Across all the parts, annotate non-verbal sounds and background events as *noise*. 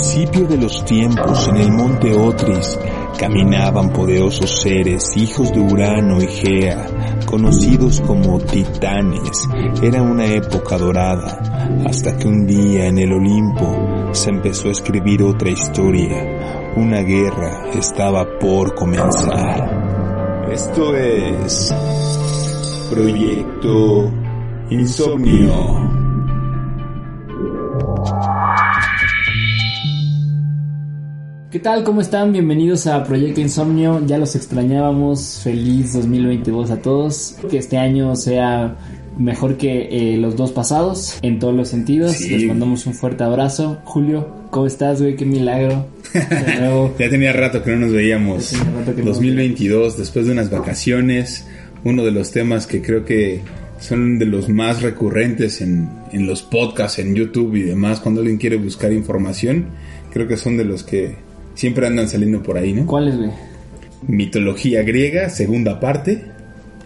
principio de los tiempos, en el monte Otris, caminaban poderosos seres, hijos de Urano y Gea, conocidos como titanes. Era una época dorada, hasta que un día en el Olimpo se empezó a escribir otra historia. Una guerra estaba por comenzar. Esto es Proyecto Insomnio. ¿Qué tal? ¿Cómo están? Bienvenidos a Proyecto Insomnio. Ya los extrañábamos. Feliz 2022 a todos. Que este año sea mejor que eh, los dos pasados en todos los sentidos. Sí. Les mandamos un fuerte abrazo. Julio, ¿cómo estás, güey? Qué milagro. *laughs* De nuevo. Ya tenía rato que no nos veíamos. Ya tenía rato que no nos 2022, después de unas vacaciones, uno de los temas que creo que son de los más recurrentes en, en los podcasts, en YouTube y demás, cuando alguien quiere buscar información, creo que son de los que siempre andan saliendo por ahí, ¿no? ¿Cuáles, güey? Mitología griega, segunda parte,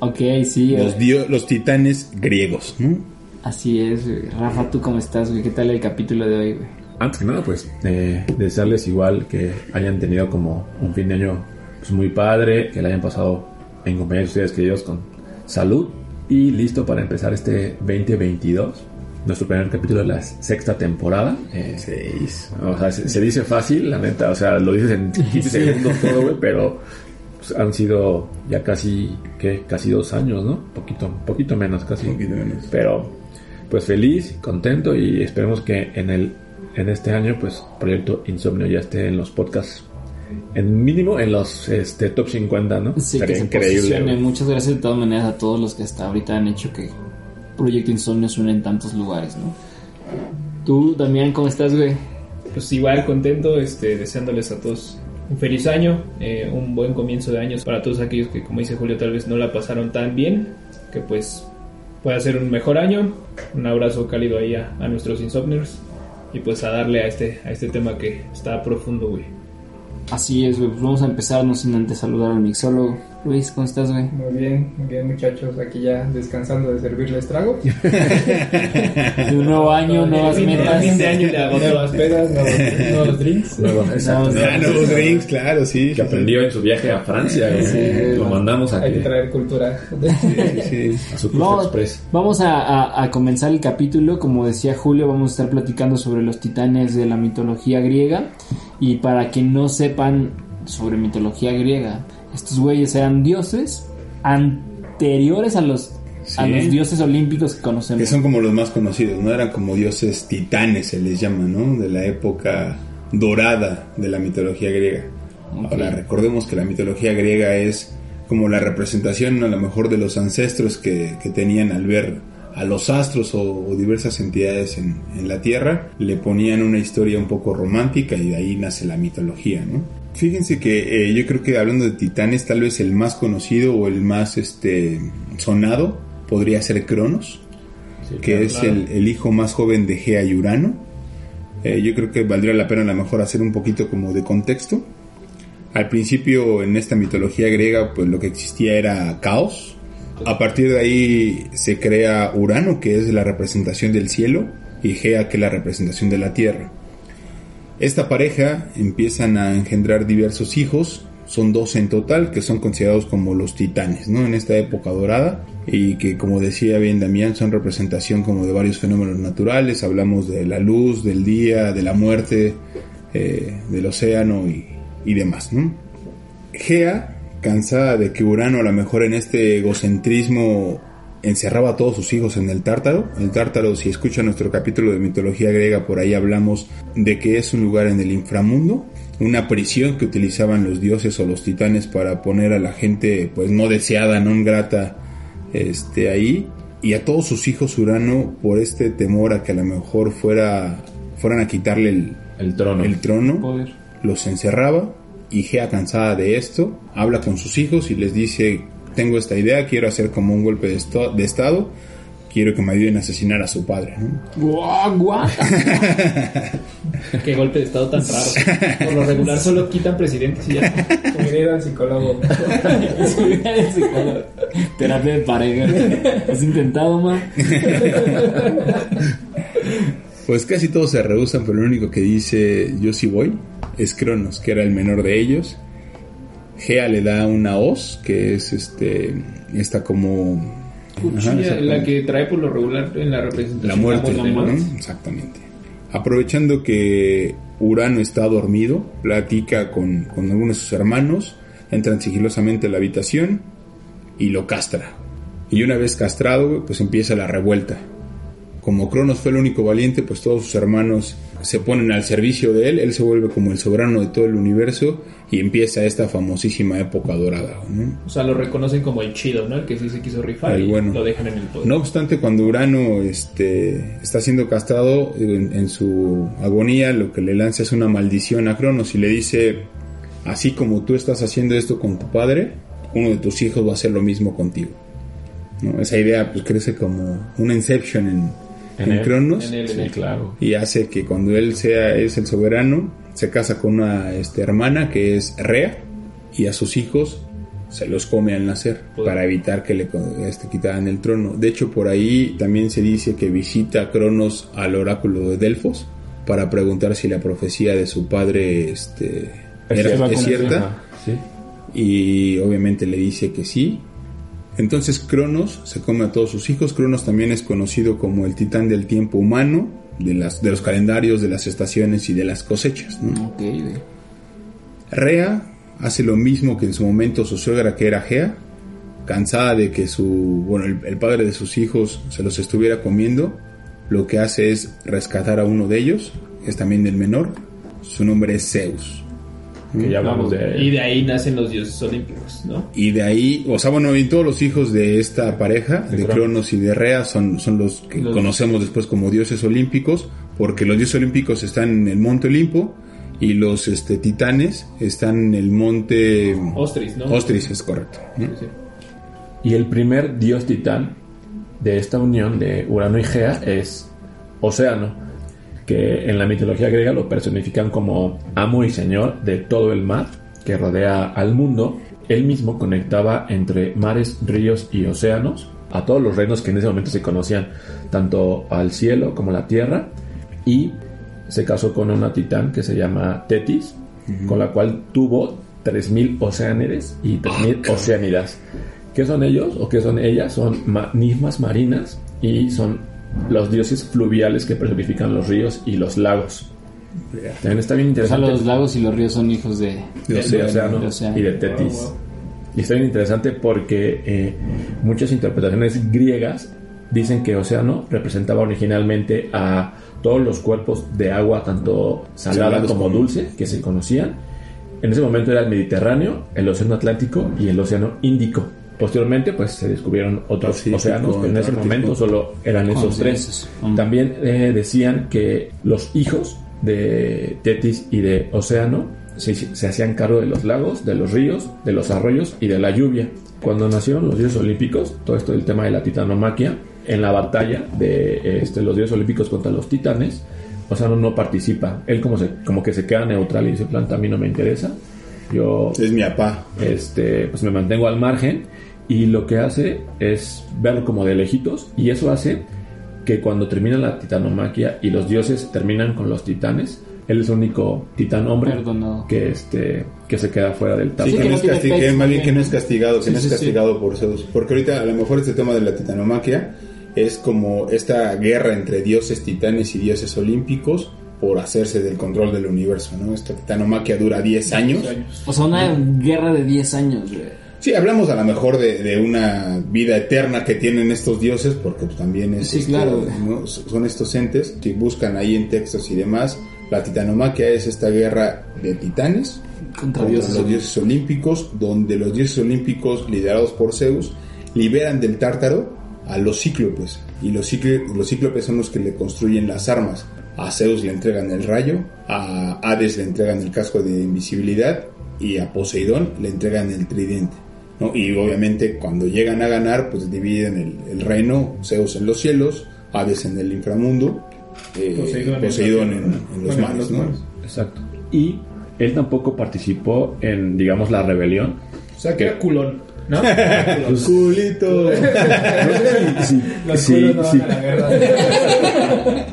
Ok, sí. los, eh, dio- los titanes griegos, ¿no? Así es, güey. Rafa, ¿tú cómo estás, güey? ¿Qué tal el capítulo de hoy, güey? Antes que nada, pues, eh, desearles igual que hayan tenido como un fin de año pues, muy padre, que le hayan pasado en compañía de ustedes queridos con salud y listo para empezar este 2022, nuestro primer capítulo de la sexta temporada. Eh, Seis. o sea, se, se dice fácil, la neta, o sea, lo dices en *laughs* 15 segundos todo, güey, pero pues, han sido ya casi, ¿qué? Casi dos años, ¿no? Poquito, poquito menos, casi. Poquito menos. Pero pues feliz, contento y esperemos que en el en este año pues Proyecto Insomnio ya esté en los podcasts en mínimo en los este top 50, ¿no? Sí, que Sería se increíble. Muchas gracias de todas maneras a todos los que hasta ahorita han hecho que Proyecto Insomnio suene en tantos lugares, ¿no? Tú, Damián, ¿cómo estás, güey? Pues igual contento, este, deseándoles a todos un feliz año, eh, un buen comienzo de años para todos aquellos que, como dice Julio, tal vez no la pasaron tan bien, que pues pueda ser un mejor año. Un abrazo cálido ahí a, a nuestros insomniers y pues a darle a este, a este tema que está profundo, güey. Así es, güey. Pues vamos a empezar, no sin antes saludar al mixólogo. Luis, ¿cómo estás, güey? Muy bien, muy bien muchachos, aquí ya descansando de servirles trago. *laughs* De un nuevo año, nuevas metas. fin de año *laughs* Nuevas pedas, nuevos, nuevos drinks. *laughs* Nuevo- exacto. Nuevos- Ah, nuevos drinks, claro, sí. Que aprendió en su viaje a Francia, lo man. mandamos a Hay que traer cultura. Sí. a su express. vamos a, a- a comenzar el capítulo. Como decía Julio, vamos a estar platicando sobre los titanes de la mitología griega. Y para que no sepan sobre mitología griega, estos güeyes eran dioses anteriores a los, a los dioses olímpicos que conocemos. Que son como los más conocidos, ¿no? Eran como dioses titanes, se les llama, ¿no? De la época dorada de la mitología griega. Ahora, recordemos que la mitología griega es como la representación a lo mejor de los ancestros que, que tenían al ver a los astros o, o diversas entidades en, en la Tierra, le ponían una historia un poco romántica y de ahí nace la mitología, ¿no? Fíjense que eh, yo creo que hablando de titanes, tal vez el más conocido o el más este sonado podría ser Cronos Sí, que claro, es claro. El, el hijo más joven de Gea y Urano. Eh, yo creo que valdría la pena a lo mejor hacer un poquito como de contexto. Al principio en esta mitología griega pues lo que existía era caos. A partir de ahí se crea Urano que es la representación del cielo y Gea que es la representación de la tierra. Esta pareja empiezan a engendrar diversos hijos, son 12 en total, que son considerados como los titanes, ¿no? En esta época dorada, y que como decía bien Damián, son representación como de varios fenómenos naturales, hablamos de la luz, del día, de la muerte, eh, del océano y, y demás, ¿no? Gea, cansada de que Urano a lo mejor en este egocentrismo encerraba a todos sus hijos en el tártaro. El tártaro, si escucha nuestro capítulo de mitología griega, por ahí hablamos de que es un lugar en el inframundo, una prisión que utilizaban los dioses o los titanes para poner a la gente pues no deseada, no grata este ahí y a todos sus hijos Urano por este temor a que a lo mejor fuera fueran a quitarle el, El trono. el trono Poder. los encerraba y Gea cansada de esto habla con sus hijos y les dice tengo esta idea quiero hacer como un golpe de, esto- de estado quiero que me ayuden a asesinar a su padre ¿no? Guau, guau. *laughs* Qué golpe de estado tan raro. Por lo regular solo quitan presidentes y ya. *laughs* Diría el psicólogo. *laughs* Terapia de pareja. ¿Has intentado, ma? Pues casi todos se rehusan, pero el único que dice yo sí voy es Cronos, que era el menor de ellos. Gea le da una hoz, que es este, esta como... Cuchilla, Ajá, exacto. la que trae por lo regular en la representación. La muerte, ¿no? ¿no? Exactamente. Aprovechando que Urano está dormido, platica con, con algunos de sus hermanos, entran sigilosamente a la habitación y lo castra. Y una vez castrado, pues empieza la revuelta. Como Cronos fue el único valiente, pues todos sus hermanos se ponen al servicio de él, él se vuelve como el soberano de todo el universo y empieza esta famosísima época dorada. ¿no? O sea, lo reconocen como el chido, ¿no? El que sí se quiso rifar El y bueno. lo dejan en el poder. No obstante, cuando Urano este, está siendo castrado, en, en su agonía lo que le lanza es una maldición a Cronos y le dice, así como tú estás haciendo esto con tu padre, uno de tus hijos va a hacer lo mismo contigo. ¿No? Esa idea pues crece como una inception en, En en él. Cronos En él, en Sí, él. claro. y hace que cuando él sea es el soberano, se casa con una este, hermana que es Rea y a sus hijos se los come al nacer para evitar que le este, quitaran el trono. De hecho, por ahí también se dice que visita a Cronos al oráculo de Delfos para preguntar si la profecía de su padre este, Es era cierta, Sí. y obviamente le dice que sí. Entonces Cronos se come a todos sus hijos. Cronos también es conocido como el titán del tiempo humano, de, las, de los calendarios, de las estaciones y de las cosechas. Rea hace lo mismo que en su momento su suegra que era Gea, cansada de que su, bueno, el, el padre de sus hijos se los estuviera comiendo, lo que hace es rescatar a uno de ellos, es también del menor, su nombre es Zeus. Que ya hablamos de Y de ahí nacen los dioses olímpicos, ¿no? Y de ahí, o sea, bueno, y todos los hijos de esta pareja, de Cronos. Cronos y de Rea, son, son los que Los- conocemos después como dioses olímpicos, porque los dioses olímpicos están en el monte Olimpo y los este, titanes están en el monte Ostris, ¿no? Ostris, es correcto. Y el primer dios titán de esta unión de Urano y Gea es Océano, que en la mitología griega lo personifican como amo y señor de todo el mar que rodea al mundo. Él mismo conectaba entre mares, ríos y océanos a todos los reinos que en ese momento se conocían, tanto al cielo como a la tierra, y se casó con una titán que se llama Tetis, con la cual tuvo 3.000 oceánides y 3.000 oceánidas. ¿Qué son ellos o qué son ellas? Son ma- marinas y son los dioses fluviales que personifican los ríos y los lagos. También está bien O sea, interesante. los lagos y los ríos son hijos de... De de océano. Océano de Océano. y de Tetis. Wow. Y está bien interesante porque eh, muchas interpretaciones griegas dicen que Océano representaba originalmente a todos los cuerpos de agua, tanto salada como- dulce, que se conocían. En ese momento era el Mediterráneo, el Océano Atlántico y el Océano Índico. Posteriormente, pues se descubrieron otros Pacífico, océanos, pero en ese Antártico. momento solo eran esos tres. Mm. También eh, decían que los hijos de Tetis y de Océano se, se hacían cargo de los lagos, de los ríos, de los arroyos y de la lluvia. Cuando nacieron los dioses olímpicos, todo esto del tema de la titanomaquia, en la batalla de este, los dioses olímpicos contra los titanes, Océano no participa. Él como, se, como que se queda neutral y dice, planta, a mí no me interesa. Yo Es mi papá. este, pues me mantengo al margen y lo que hace es verlo como de lejitos y eso hace que cuando termina la titanomaquia y los dioses terminan con los titanes, él es el único titán hombre Perdonado. que este que se queda fuera del tazo. Sí, que, que no es que pecho más bien que no es castigado, que Sí, no es sí, sí. castigado por Zeus. Porque ahorita a lo mejor este tema de la titanomaquia es como esta guerra entre dioses titanes y dioses olímpicos por hacerse del control del universo, ¿no? Esta titanomaquia dura 10 años. O sea, una guerra de 10 años, güey. Sí, hablamos a lo mejor de, de una vida eterna que tienen estos dioses, porque pues, también es Sí, este, claro. ¿no? son estos entes que buscan ahí en textos y demás. La titanomaquia es esta guerra de titanes Contra contra dioses. los dioses olímpicos, donde los dioses olímpicos, liderados por Zeus, liberan del tártaro a los cíclopes. Y los, los cíclopes son los que le construyen las armas. A Zeus le entregan el rayo, a Hades le entregan el casco de invisibilidad y a Poseidón le entregan el tridente. ¿no? Y obviamente cuando llegan a ganar, pues dividen el, el reino, Zeus en los cielos, Hades en el inframundo, eh, Poseidón Poseidón, en- en, en los Bueno, mares. ¿no? Exacto. Y él tampoco participó en digamos la rebelión O sea, que era culón. ¿No? *laughs* Los culitos. *laughs* Los Sí, culos no sí. van a la guerra. *laughs*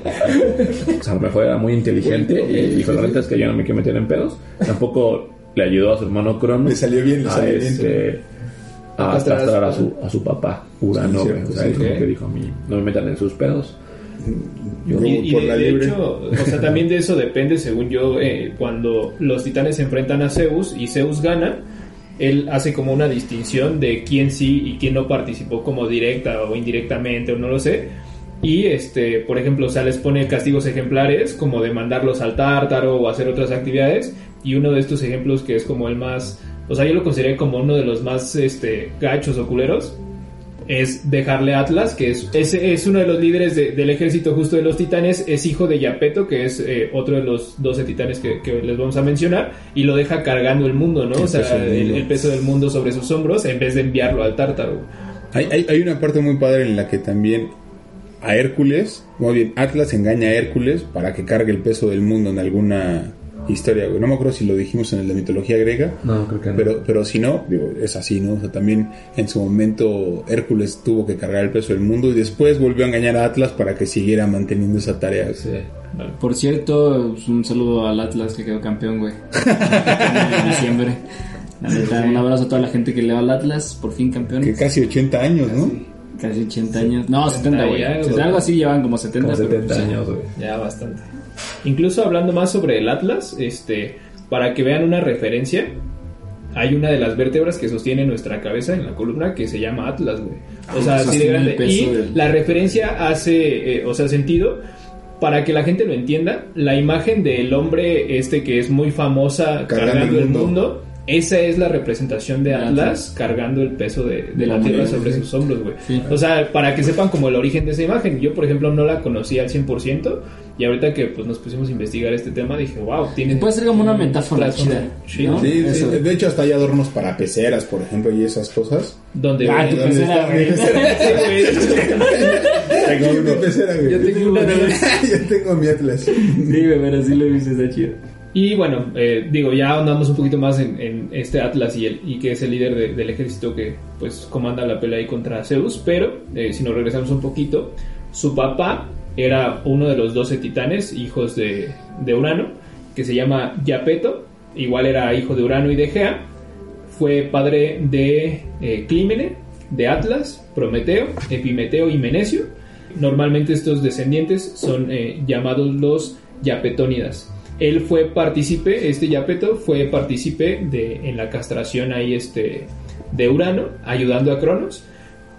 O sea, a lo mejor era muy inteligente y dijo, la neta es que yo no me quiero meter en pedos. Tampoco le ayudó a su hermano Cronos. Le salió bien, le a, salió bien, este, a castrar a su- a su papá, Urano. Sí, o sea, sí. él como que dijo a mí, no me metan en sus pedos. Yo Y, por de, la de libre. hecho, o sea, también de eso depende, según yo, eh, cuando los titanes se enfrentan a Zeus y Zeus gana, él hace como una distinción de quién sí y quién no participó como directa o indirectamente o no lo sé. Y, este, por ejemplo, o sea, les pone castigos ejemplares como de mandarlos al tártaro o hacer otras actividades. Y uno de estos ejemplos que es como el más, o sea, yo lo consideré como uno de los más, este, gachos o culeros, es dejarle a Atlas, que es, es, es uno de los líderes de- del ejército justo de los titanes, es hijo de Yapeto, que es eh, otro de los 12 titanes que, que les vamos a mencionar, y lo deja cargando el mundo, ¿no? El o sea, peso el, peso del mundo sobre sus hombros en vez de enviarlo al tártaro. Hay, hay, hay una parte muy padre en la que también a Hércules, más bien Atlas engaña a Hércules para que cargue el peso del mundo en alguna historia, güey. No me acuerdo si lo dijimos en el de mitología griega, No, creo que no. pero, pero si no, digo, es así, ¿no? O sea, también en su momento Hércules tuvo que cargar el peso del mundo y después volvió a engañar a Atlas para que siguiera manteniendo esa tarea. Sí. Por cierto, pues, un saludo al Atlas que quedó campeón, güey. *laughs* en diciembre. La neta, un abrazo a toda la gente que le va al Atlas, por fin campeón. Que casi 80 años, ¿no? Casi 80 años. No, 70, güey. algo. Así llevan como 70. Como pero, 70 pues, años, güey. Ya bastante. Incluso hablando más sobre el Atlas, este, para que vean una referencia, hay una de las vértebras que sostiene nuestra cabeza en la columna que se llama Atlas, güey. O sea, así de grande. Y del- la referencia hace, eh, o sea, sentido para que la gente lo entienda. La imagen del hombre este que es muy famosa Cargando cargando, el el mundo. Esa es la representación de Atlas cargando el peso de, la tierra sobre sí. sus hombros, güey. Sí. O sea, para que sepan como el origen de esa imagen. Yo, por ejemplo, no la conocía al 100%. Y ahorita que pues, nos pusimos a investigar este tema, dije, wow, tiene. Puede ser como una metáfora chida. ¿no? Sí, de hecho hasta hay adornos para peceras, por ejemplo, y esas cosas. Donde Ah, tu ¿Dónde pecera. *laughs* Tengo mi pecera, güey. Yo tengo una de *laughs* Yo tengo mi Atlas. Sí, güey, pero sí lo viste, está chido. Y bueno, eh, digo, ya ahondamos un poquito más en, este Atlas y, el, y que es el líder de- del ejército que pues comanda la pelea ahí contra Zeus, pero eh, si nos regresamos un poquito, su papá era uno de los 12 titanes, hijos de, de Urano, que se llama Yapeto, igual era hijo de Urano y de Gea, fue padre de eh, Clímene, de Atlas, Prometeo, Epimeteo y Menecio. Normalmente estos descendientes son eh, llamados los Yapetónidas. Él fue partícipe, este Yapeto fue partícipe de, en la castración ahí este, de Urano, ayudando a Cronos.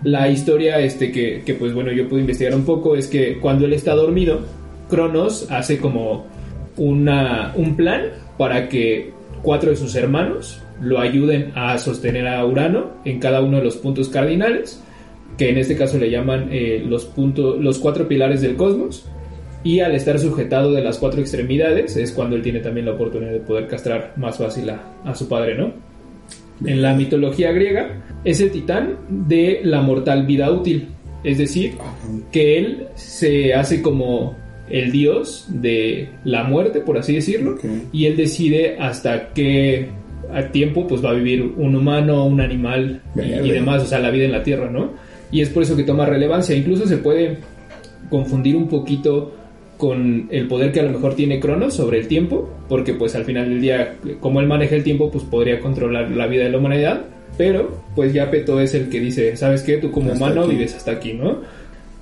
La historia este, que, que, pues bueno yo pude investigar un poco es que cuando él está dormido, Cronos hace como una, un plan para que cuatro de sus hermanos lo ayuden a sostener a Urano en cada uno de los puntos cardinales, que en este caso le llaman eh, los, puntos, los cuatro pilares del cosmos. Y al estar sujetado de las cuatro extremidades es cuando él tiene también la oportunidad de poder castrar más fácil a, a su padre, ¿no? En la mitología griega es el titán de la mortal vida útil, es decir, que él se hace como el dios de la muerte, por así decirlo, y él decide hasta qué tiempo pues va a vivir un humano, un animal y, y demás, o sea, la vida en la tierra, ¿no? Y es por eso que toma relevancia, incluso se puede confundir un poquito con el poder que a lo mejor tiene Cronos sobre el tiempo, porque pues al final del día, como él maneja el tiempo, pues podría controlar la vida de la humanidad, pero pues ya Peto es el que dice, ¿sabes qué? Tú como Hasta humano aquí. vives hasta aquí, ¿no?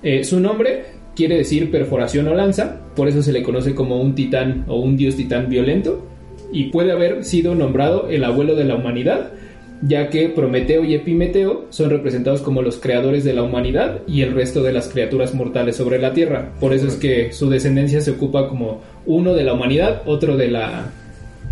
Eh, su nombre quiere decir perforación o lanza, por eso se le conoce como un titán o un dios titán violento, y puede haber sido nombrado el abuelo de la humanidad, ya que Prometeo y Epimeteo son representados como los creadores de la humanidad y el resto de las criaturas mortales sobre la Tierra. Por eso es que su descendencia se ocupa como uno de la humanidad, otro de la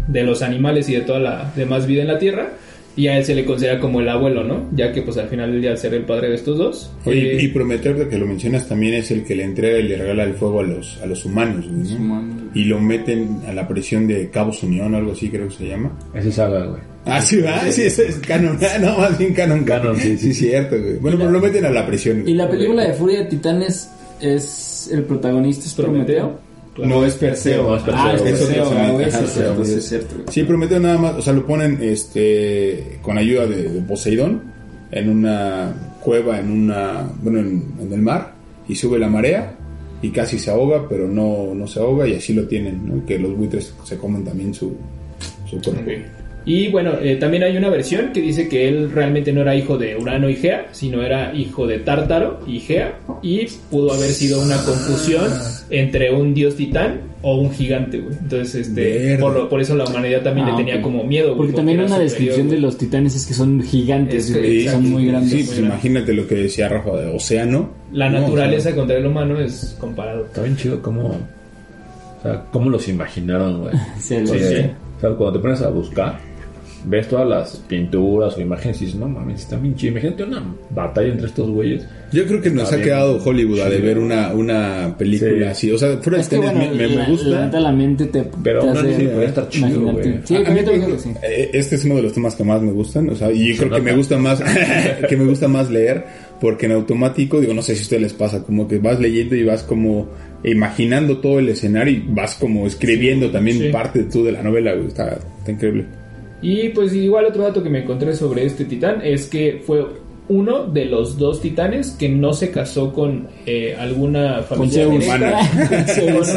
de los animales y de toda la demás vida en la Tierra. Y a él se le considera como el abuelo, ¿no? Ya que pues al final del día al ser el padre de estos dos. Oye, eh, y Prometeo, de que lo mencionas, también es el que le entrega y le regala el fuego a los, a los humanos, ¿no? humanos. Y lo meten a la presión de Cabos Unión, algo así creo que se llama. Ese es Saga, güey. Ah, sí, va, sí, es canon. No, más bien canon. Canon, sí, sí. cierto, güey. Bueno, pero lo meten a la presión. güey. Y la película de Furia de Titanes es el protagonista es Prometeo. No, es Perseo. No, es Perseo, Ah, es. Perseo, sí, es sí, sí, es cierto. güey. Sí, Prometeo nada más, o sea, lo ponen este con ayuda de, de Poseidón en una cueva, en una, bueno, en, en el mar, y sube la marea y casi se ahoga, pero no, no se ahoga y así lo tienen, ¿no? Que los buitres se comen también su, su cuerpo. Y bueno, eh, también hay una versión que dice que él realmente no era hijo de Urano y Gea, sino era hijo de Tártaro y Gea, y pudo haber sido una confusión entre un dios titán o un gigante, güey. Entonces, este, por, lo- por eso la humanidad también Ah, le tenía ok. como miedo, güey. Porque también una superior, descripción de los titanes es que son gigantes, Es que- son muy grandes. Sí, pues imagínate lo que decía Rafa de océano. La No, naturaleza contra el humano es comparado. Está bien chido cómo. O sea, cómo los imaginaron, güey. *laughs* Sí, Porque, sí. o sea, cuando te pones a buscar, ves todas las pinturas o imágenes y dices, no mames, está bien chido. Imagínate una batalla entre estos güeyes. Yo creo que nos Está ha bien. quedado Hollywood a de ver una, una película Sí. así. O sea, fuera de bueno, me, me- gusta. la la mente te, Pero te hace podría estar chido, güey. Sí, A- a mí creo que sí. Eh, Este es uno de los temas que más me gustan, o sea, y creo que me gusta más *laughs* *laughs* que me gusta más leer porque en automático, digo, no sé si a ustedes les pasa, como que vas leyendo y vas como imaginando todo el escenario y vas como escribiendo también sí. parte tú de la novela, güey, está, está increíble. Y pues igual otro dato que me encontré sobre este titán es que fue uno de los dos titanes que no se casó con eh, alguna familia con Zeus.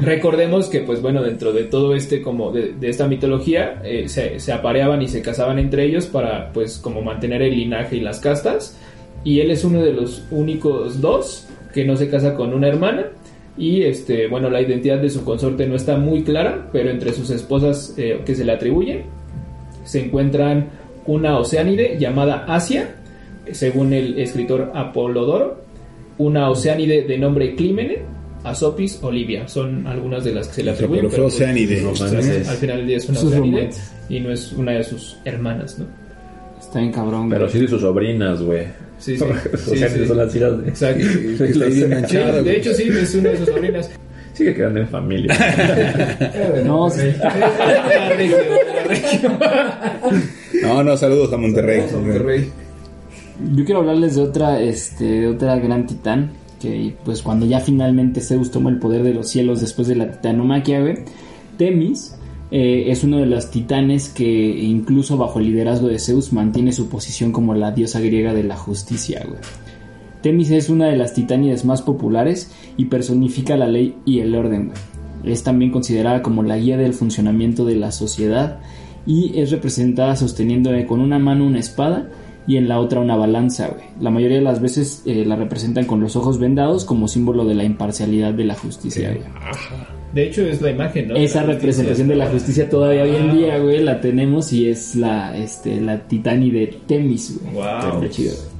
*laughs* Recordemos que pues bueno dentro de todo este como de, de esta mitología eh, se, se apareaban y se casaban entre ellos para pues como mantener el linaje y las castas. Y él es uno de los únicos dos que no se casa con una hermana y este bueno la identidad de su consorte no está muy clara pero entre sus esposas eh, que se le atribuyen se encuentran una oceánide llamada Asia según el escritor Apolodoro una oceánide de nombre Clímene Asopis Olivia son algunas de las que se le O atribuyen pero fue pues, Oceánide. romances. al final del día es una oceánide y no es una de sus hermanas ¿no? Está bien cabrón, Pero güey. sí de sus sobrinas, güey. Sí, sí. *laughs* o Sí, sea, sí. son las hijas de. exacto *laughs* Sí, de hecho sí es una de sus sobrinas Sigue quedando en familia. *laughs* No, región. No, no, saludos a Monterrey. Monterrey. Yo quiero hablarles de otra, este, de otra gran titán. Que pues cuando ya finalmente Zeus toma el poder de los cielos después de la titanomaquia, güey. Temis eh, es uno de los titanes que incluso bajo el liderazgo de Zeus mantiene su posición como la diosa griega de la justicia, güey. Temis es una de las titánides más populares y personifica la ley y el orden. güey. Es también considerada como la guía del funcionamiento de la sociedad y es representada sosteniendo con una mano una espada y en la otra una balanza. güey. La mayoría de las veces eh, la representan con los ojos vendados como símbolo de la imparcialidad de la justicia. güey. De hecho es la imagen, ¿no? Esa La justicia. representación de la justicia todavía hoy en día, güey, la tenemos y es la, este, la titánide Temis, güey. Wow. Está chido, güey.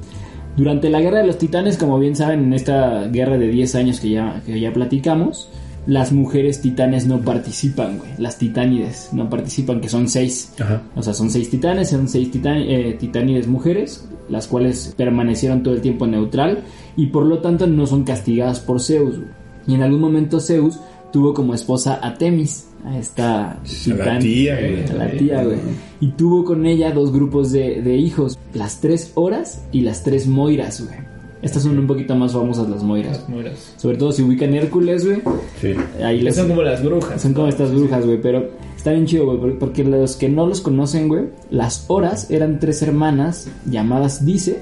Durante la guerra de los titanes, como bien saben, en esta guerra de 10 años que ya, que ya platicamos, las mujeres titanes no participan, güey. Las titánides no participan, que son seis. Ajá. O sea, son seis titanes, son seis titan- eh, titánides mujeres, las cuales permanecieron todo el tiempo neutral y por lo tanto no son castigadas por Zeus. güey. Y en algún momento Zeus tuvo como esposa a Temis, a esta A la titán, tía, güey. a la tía, güey. Y tuvo con ella dos grupos de, de hijos, las tres horas y las tres moiras, güey. Estas son un poquito más famosas las moiras. Las mueras. Sobre todo si ubican Hércules, güey. Sí. Ahí les, Son como las brujas. son como estas brujas, güey, pero está bien chido, güey, por- porque los que no los conocen, güey, las horas eran tres hermanas llamadas Dice,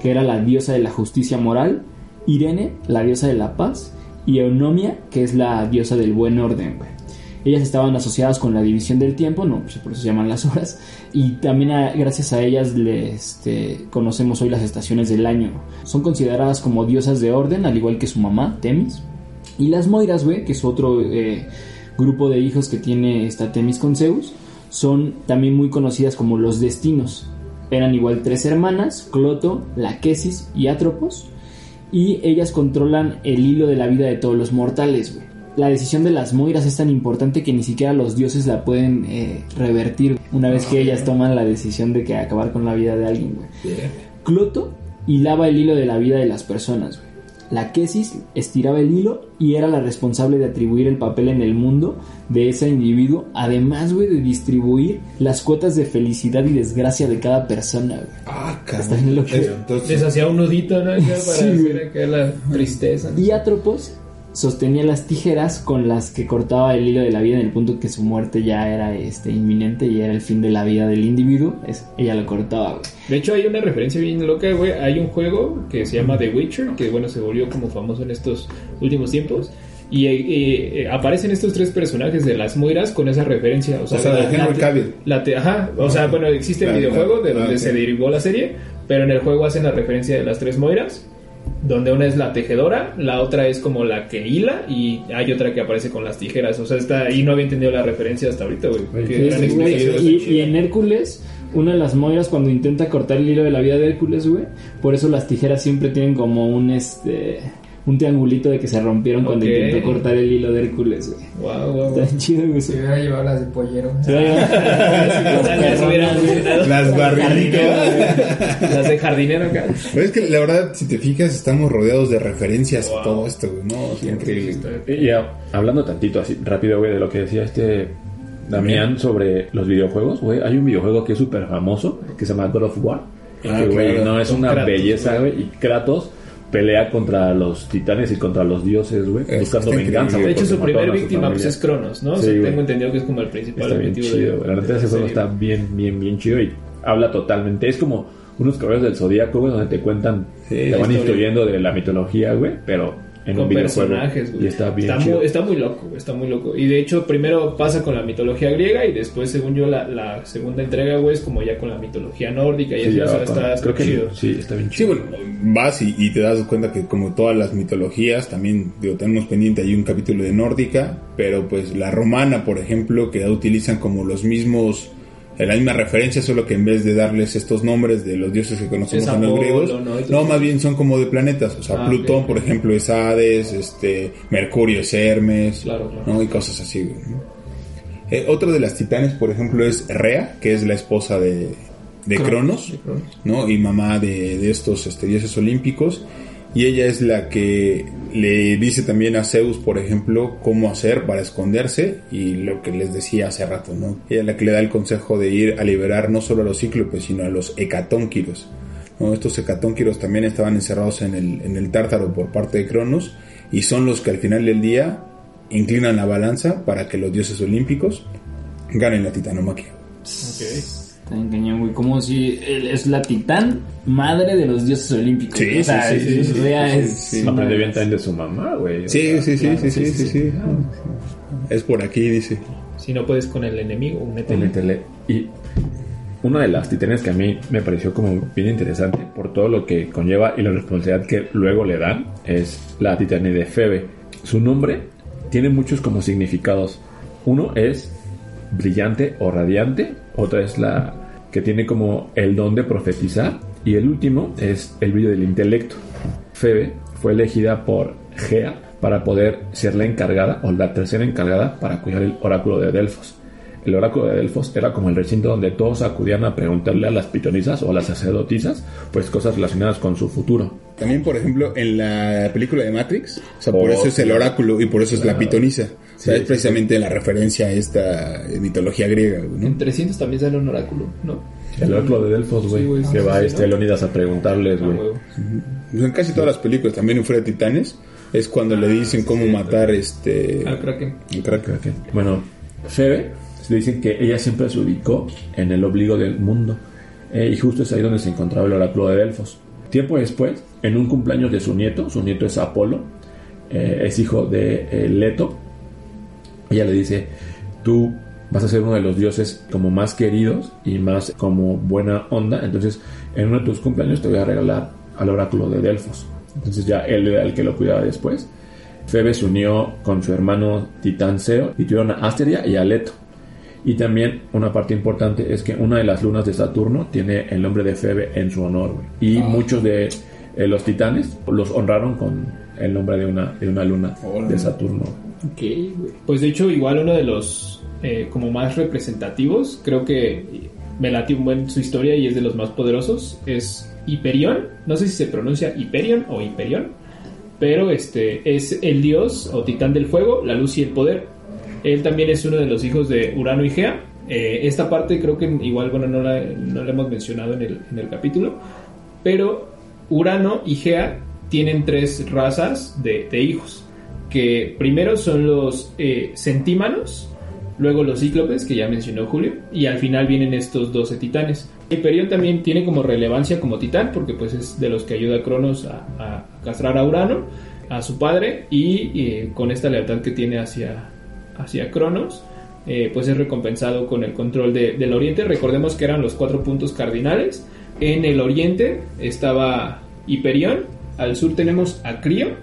que era la diosa de la justicia moral, Irene, la diosa de la paz, y Eunomia, que es la diosa del buen orden. Ellas estaban asociadas con la división del tiempo, no, pues por eso se llaman las horas, y también gracias a ellas le, este, conocemos hoy las estaciones del año. Son consideradas como diosas de orden, al igual que su mamá, Temis. Y las Moiras, que es otro eh, grupo de hijos que tiene esta Temis con Zeus, son también muy conocidas como los destinos. Eran igual tres hermanas, Cloto, Laquesis y Atropos, y ellas controlan el hilo de la vida de todos los mortales, güey. La decisión de las Moiras es tan importante que ni siquiera los dioses la pueden eh, revertir una vez que ellas toman la decisión de que acabar con la vida de alguien, güey. Cloto hilaba el hilo de la vida de las personas, güey. La Quesis estiraba el hilo y era la responsable de atribuir el papel en el mundo de ese individuo, además, güey, de distribuir las cuotas de felicidad y desgracia de cada persona, güey. Ah, Está bien loco. Entonces, Les hacía un nudito, ¿no? *laughs* Para Sí, hacer acá la tristeza. Y Atropos sostenía las tijeras con las que cortaba el hilo de la vida en el punto que su muerte ya era este inminente y era el fin de la vida del individuo, es, ella lo cortaba, güey. De hecho, hay una referencia bien loca, güey. Hay un juego que se llama The Witcher, que bueno, se volvió como famoso en estos últimos tiempos. Y eh, eh, aparecen estos tres personajes de las Moiras con esa referencia. O sea, O sea, de Henry Cavill. la te- ajá, o sea, bueno, existe el videojuego de donde se derivó la serie, pero en el juego hacen la referencia de las tres Moiras, donde una es la tejedora, la otra es como la que hila y hay otra que aparece con las tijeras. O sea, está ahí no había entendido la referencia hasta ahorita, güey. Sí, Sí, y en Hércules, una de las moiras cuando intenta cortar el hilo de la vida de Hércules, güey, por eso las tijeras siempre tienen como un este un triangulito de que se rompieron cuando intentó cortar el hilo de Hércules, güey. Wow, wow, Está chido, güey. Se hubiera llevado las de pollero. Se *laughs* Las hubiera funcionado. Las barrilitas. Las de jardinero acá. Pero es que la verdad, si te fijas, estamos rodeados de referencias a Wow. todo esto, güey. No, es increíble. Y ya, hablando tantito así rápido, güey, de lo que decía este Damián sobre los videojuegos, güey, hay un videojuego que es súper famoso, que se llama God of War. Ah, que, güey, claro. no, es una Kratos, belleza, güey, y Kratos pelea contra los titanes y contra los dioses, güey, buscando venganza. De hecho, su primer víctima pues, es Cronos, ¿no? O sea, tengo entendido que es como el principal Está bien objetivo chido, de. La neta, ese juego está bien, bien, bien chido y habla totalmente. Es como unos caballeros del zodíaco, güey, donde te cuentan, Sí, te van historia. instruyendo de la mitología, güey, pero en con un personajes, güey. Y está bien muy, chido. está muy loco, güey, está muy loco. Y de hecho, primero pasa con la mitología griega y después, según yo, la, la segunda entrega, güey, es como ya con la mitología nórdica y Sí, eso, ya está, está creo que chido. sí, está bien Sí, chido. bueno, vas y, y te das cuenta que como todas las mitologías, también digo, tenemos pendiente ahí un capítulo de nórdica, pero pues la romana, por ejemplo, que ya utilizan como los mismos, la misma referencia, solo que en vez de darles estos nombres de los dioses que conocemos en los griegos, ¿no? Más bien son como de planetas, o sea, Ah, Plutón, por ejemplo, es Hades, este, Mercurio es Hermes, Claro, claro. ¿no? Y cosas así. Eh, otra de las titanes, por ejemplo, es Rea, que es la esposa de, de Cronos, Cronos. ¿no? Y mamá de, de estos este, dioses olímpicos. Y ella es la que le dice también a Zeus, por ejemplo, cómo hacer para esconderse y lo que les decía hace rato, ¿no? Ella es la que le da el consejo de ir a liberar no solo a los cíclopes, sino a los hecatónquiros. ¿no? Estos hecatónquiros también estaban encerrados en el, en el tártaro por parte de Cronos y son los que al final del día inclinan la balanza para que los dioses olímpicos ganen la titanomaquia. Ok. Está bien cañón, güey. Como si él es la titán madre de los dioses olímpicos. Sí, güey. O sea, sí, sí, es Aprende bien también de su mamá, güey. o Sí, sea, sí, sí, claro, sí, sí, sí, sí, sí, sí. Es por aquí, dice. Si no puedes con el enemigo, métele. Métele. Y una de las titanes que a mí me pareció como bien interesante por todo lo que conlleva y la responsabilidad que luego le dan es la titania de Febe. Su nombre tiene muchos como significados. Uno es brillante o radiante, otra es la que tiene como el don de profetizar y el último es el brillo del intelecto. Febe fue elegida por Gea para poder ser la encargada o la tercera encargada para cuidar el oráculo de Delfos. El oráculo de Delfos era como el recinto donde todos acudían a preguntarle a las pitonisas o a las sacerdotisas pues cosas relacionadas con su futuro. También, por ejemplo, en la película de Matrix, o sea, por Oh, eso es el oráculo y por eso es la. O sea, Sí, es precisamente la referencia a esta mitología griega. En 300 también sale un oráculo, ¿no? El oráculo de Delfos, güey, que sí, va sí, este ¿no? Leonidas a preguntarles, Ah, güey. Pues en casi todas las películas, también en Fuera de Titanes, es cuando le dicen cómo matar este... Al Kraken. el Kraken. Bueno, Febe, se dicen que ella siempre se ubicó en el obligo del mundo. eh, y justo es ahí donde se encontraba el oráculo de Delfos. Tiempo después, en un cumpleaños de su nieto, su nieto es Apolo, eh, es hijo de eh, Leto, ella le dice, tú vas a ser uno de los dioses como más queridos y más como buena onda, entonces en uno de tus cumpleaños te voy a regalar al oráculo de Delfos. Entonces ya él era el que lo cuidaba después. Febe se unió con su hermano Titanseo y tuvieron a Asteria y a Leto. Y también una parte importante es que una de las lunas de Saturno tiene el nombre de Febe en su honor. Y muchos de eh, los titanes los honraron con el nombre de una, de una luna de Saturno. Ok. Pues de hecho, igual uno de los eh, como más representativos, creo que me late un buen su historia y es de los más poderosos, es Hiperión. No sé si se pronuncia Hiperión o Hiperión, pero este es el dios o titán del fuego, la luz y el poder. Él también es uno de los hijos de Urano y Gea. Eh, esta parte creo que igual, bueno, no la, no la hemos mencionado en el, en el capítulo, pero Urano y Gea tienen tres razas de, hijos que primero son los eh, centímanos, luego los cíclopes, que ya mencionó Julio, y al final vienen estos 12 titanes. Hyperion también tiene como relevancia como titán, porque pues es de los que ayuda a Cronos a, castrar a Urano, a su padre, y eh, con esta lealtad que tiene hacia, hacia Cronos, eh, pues es recompensado con el control de- del oriente. Recordemos que eran los cuatro puntos cardinales. En el oriente estaba Hyperion, al sur tenemos a Crio,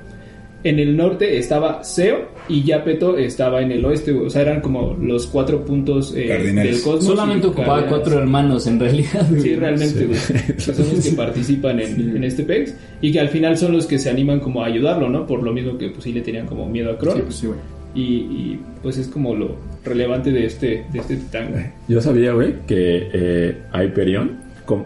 en el norte estaba Seo y Yapeto estaba en el oeste, o sea, eran como los cuatro puntos eh, del cosmos. Solamente ocupaba cardinales. cuatro hermanos en realidad. güey. Sí, realmente, güey. Que son los que participan en, en este PEX y que al final son los que se animan como a ayudarlo, ¿no? Por lo mismo que pues sí le tenían como miedo a Cronos. Sí, pues sí, güey. y, y, pues es como lo relevante de este, de este titán, güey. Yo sabía, güey, que eh, a Hyperion,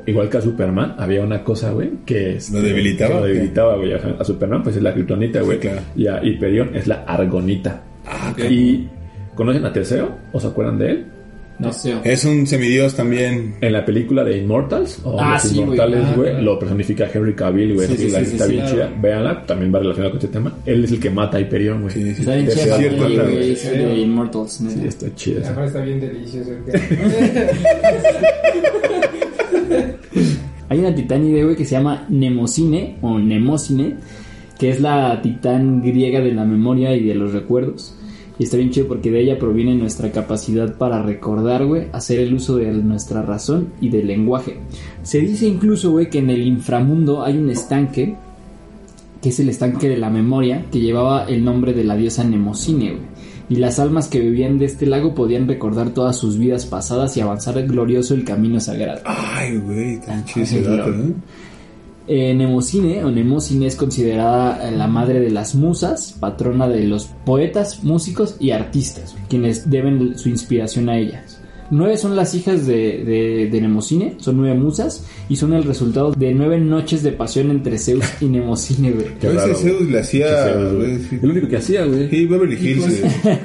igual que a Superman, había una cosa, güey, que este, ¿Lo debilitaba Lo debilitaba, güey. A Superman, pues es la kriptonita, güey. Sí, claro. Y a Hyperion es la argonita. Ah, Y ¿conocen a Teseo? ¿O se acuerdan de él? No. Deseo. Es un semidios también. En la película de Immortals, o Ah, Los sí, güey. Inmortales, Ah, güey, claro. lo personifica Henry Cavill, güey. Sí, sí, la sí, está sí, bien claro. chida. Véanla, también va relacionado con este tema. Él es el que mata a Hyperion, güey. Sí, sí. Está bien Es chida, esa de Immortals. ¿no? Sí, está chida. está bien delicioso. *laughs* Hay una titánide, güey, que se llama Nemocine o Nemocine, que es la titán griega de la memoria y de los recuerdos. Y está bien chido porque de ella proviene nuestra capacidad para recordar, güey, hacer el uso de nuestra razón y del lenguaje. Se dice incluso, güey, que en el inframundo hay un estanque, que es el estanque de la memoria, que llevaba el nombre de la diosa Nemocine, güey. Y las almas que vivían de este lago podían recordar todas sus vidas pasadas y avanzar glorioso el camino sagrado. Ay, güey, tan Ah, chido. Eh, Nemocine o Nemocine es considerada la madre de las musas, patrona de los poetas, músicos y artistas, quienes deben su inspiración a ellas. Nueve son las hijas de, de, de Nemocine, son nueve musas y son el resultado de nueve noches de pasión entre Zeus y Nemocine, güey. Ese raro, Zeus le hacía. Sí, Zeus, güey, güey. sí. El único que hacía, güey. Sí, Beverly Hills. güey.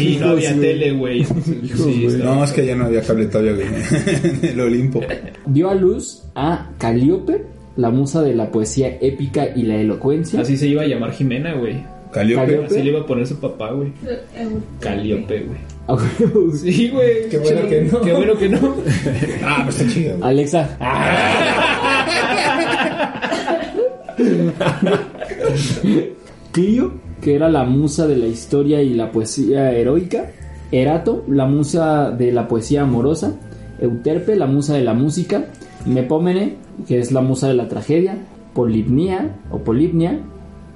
*laughs* Y no había tele, güey. Sí, No, es que ya no había cable todavía, güey. *laughs* El Olimpo. Dio a luz a Calíope, la musa de la poesía épica y la elocuencia. Así se iba a llamar Jimena, güey. Caliope. Caliope. Así le iba a poner su papá, güey. Caliope, güey. Sí, güey. Qué bueno que no. Qué bueno que no. Ah, pues está chido. güey. Alexa. *laughs* Clio, que era la musa de la historia y la poesía heroica. Erato, la musa de la poesía amorosa. Euterpe, la musa de la música. Nepómene, que es la musa de la tragedia. Polipnia, o Polipnia.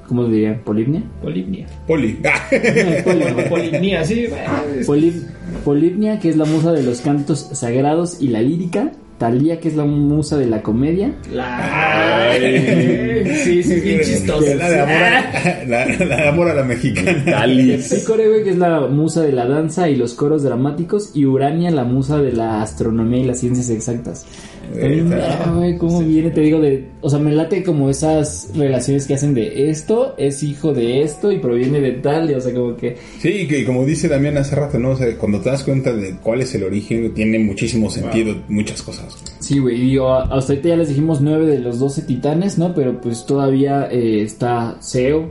¿Cómo se diría? ¿Polipnia? Polipnia. Poli. *laughs* Poli- Polipnia, sí. güey. Polip- Polipnia, que es la musa de los cantos sagrados y la lírica. Talía, que es la musa de la comedia. Ay, *laughs* sí, sí, bien chistoso. La de amor *laughs* la, amor a la mexicana. Cali. Pícore, güey, que es la musa de la danza y los coros dramáticos. Y Urania, la musa de la astronomía y las ciencias exactas. Ah, güey, ¿cómo viene? Te digo, de. O sea, me late como esas relaciones que hacen de esto es hijo de esto y proviene de tal. Y, o sea, como que. Sí, que como dice Damián hace rato, ¿no? O sea, cuando te das cuenta de cuál es el origen, tiene muchísimo sentido muchas cosas. Sí, güey, y hasta ahorita ya les dijimos nueve de los 12 titanes, ¿no? Pero pues todavía eh, está Seo,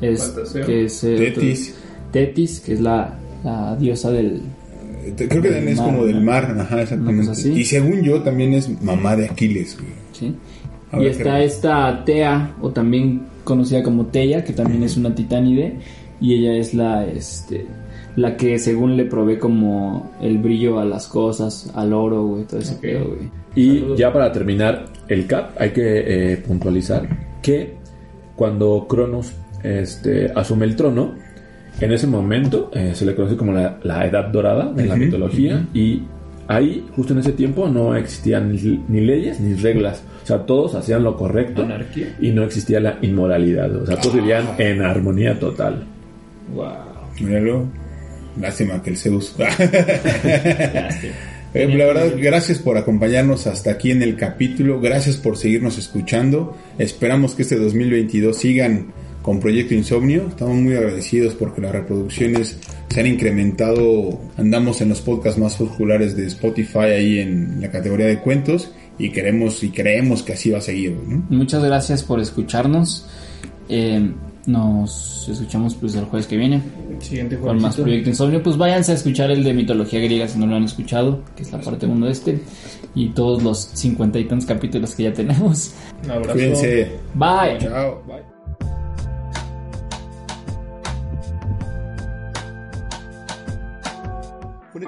es, que es eh, Tetis. Tetis, que es la, la diosa del... Creo que también es Mar, como del mar, ajá, exactamente. Y según yo, también es mamá de Aquiles, güey. ¿sí? Y está ¿qué? esta Tea, o también conocida como Teia, que también es una titánide, y ella es la, este, la que según le provee como el brillo a las cosas, al oro, güey, todo ese pedo, güey. Y ya para terminar el cap, hay que eh, puntualizar que cuando Cronos este, asume el trono, en ese momento eh, se le conoce como la, la Edad Dorada en la Ujú, mitología y ahí, justo en ese tiempo, no existían ni, ni leyes ni reglas. O sea, todos hacían lo correcto Anarquía. y no existía la inmoralidad. O sea, todos vivían en armonía total. Wow. Míralo. Lástima que el Zeus. *laughs* Eh, la verdad, gracias por acompañarnos hasta aquí en el capítulo. Gracias por seguirnos escuchando. Esperamos que este 2022 sigan con Proyecto Insomnio. Estamos muy agradecidos porque las reproducciones se han incrementado. Andamos en los podcasts más populares de Spotify ahí en la categoría de cuentos y queremos y creemos que así va a seguir. ¿no? Muchas gracias por escucharnos. Eh, Nos escuchamos pues el jueves que viene Siguiente con más. Proyecto Insomnio. Pues váyanse a escuchar el de mitología griega si no lo han escuchado, que es la parte 1 de este. Y todos los cincuenta y tantos capítulos que ya tenemos. Un abrazo. Cuídense. Bye. Chao. Bye.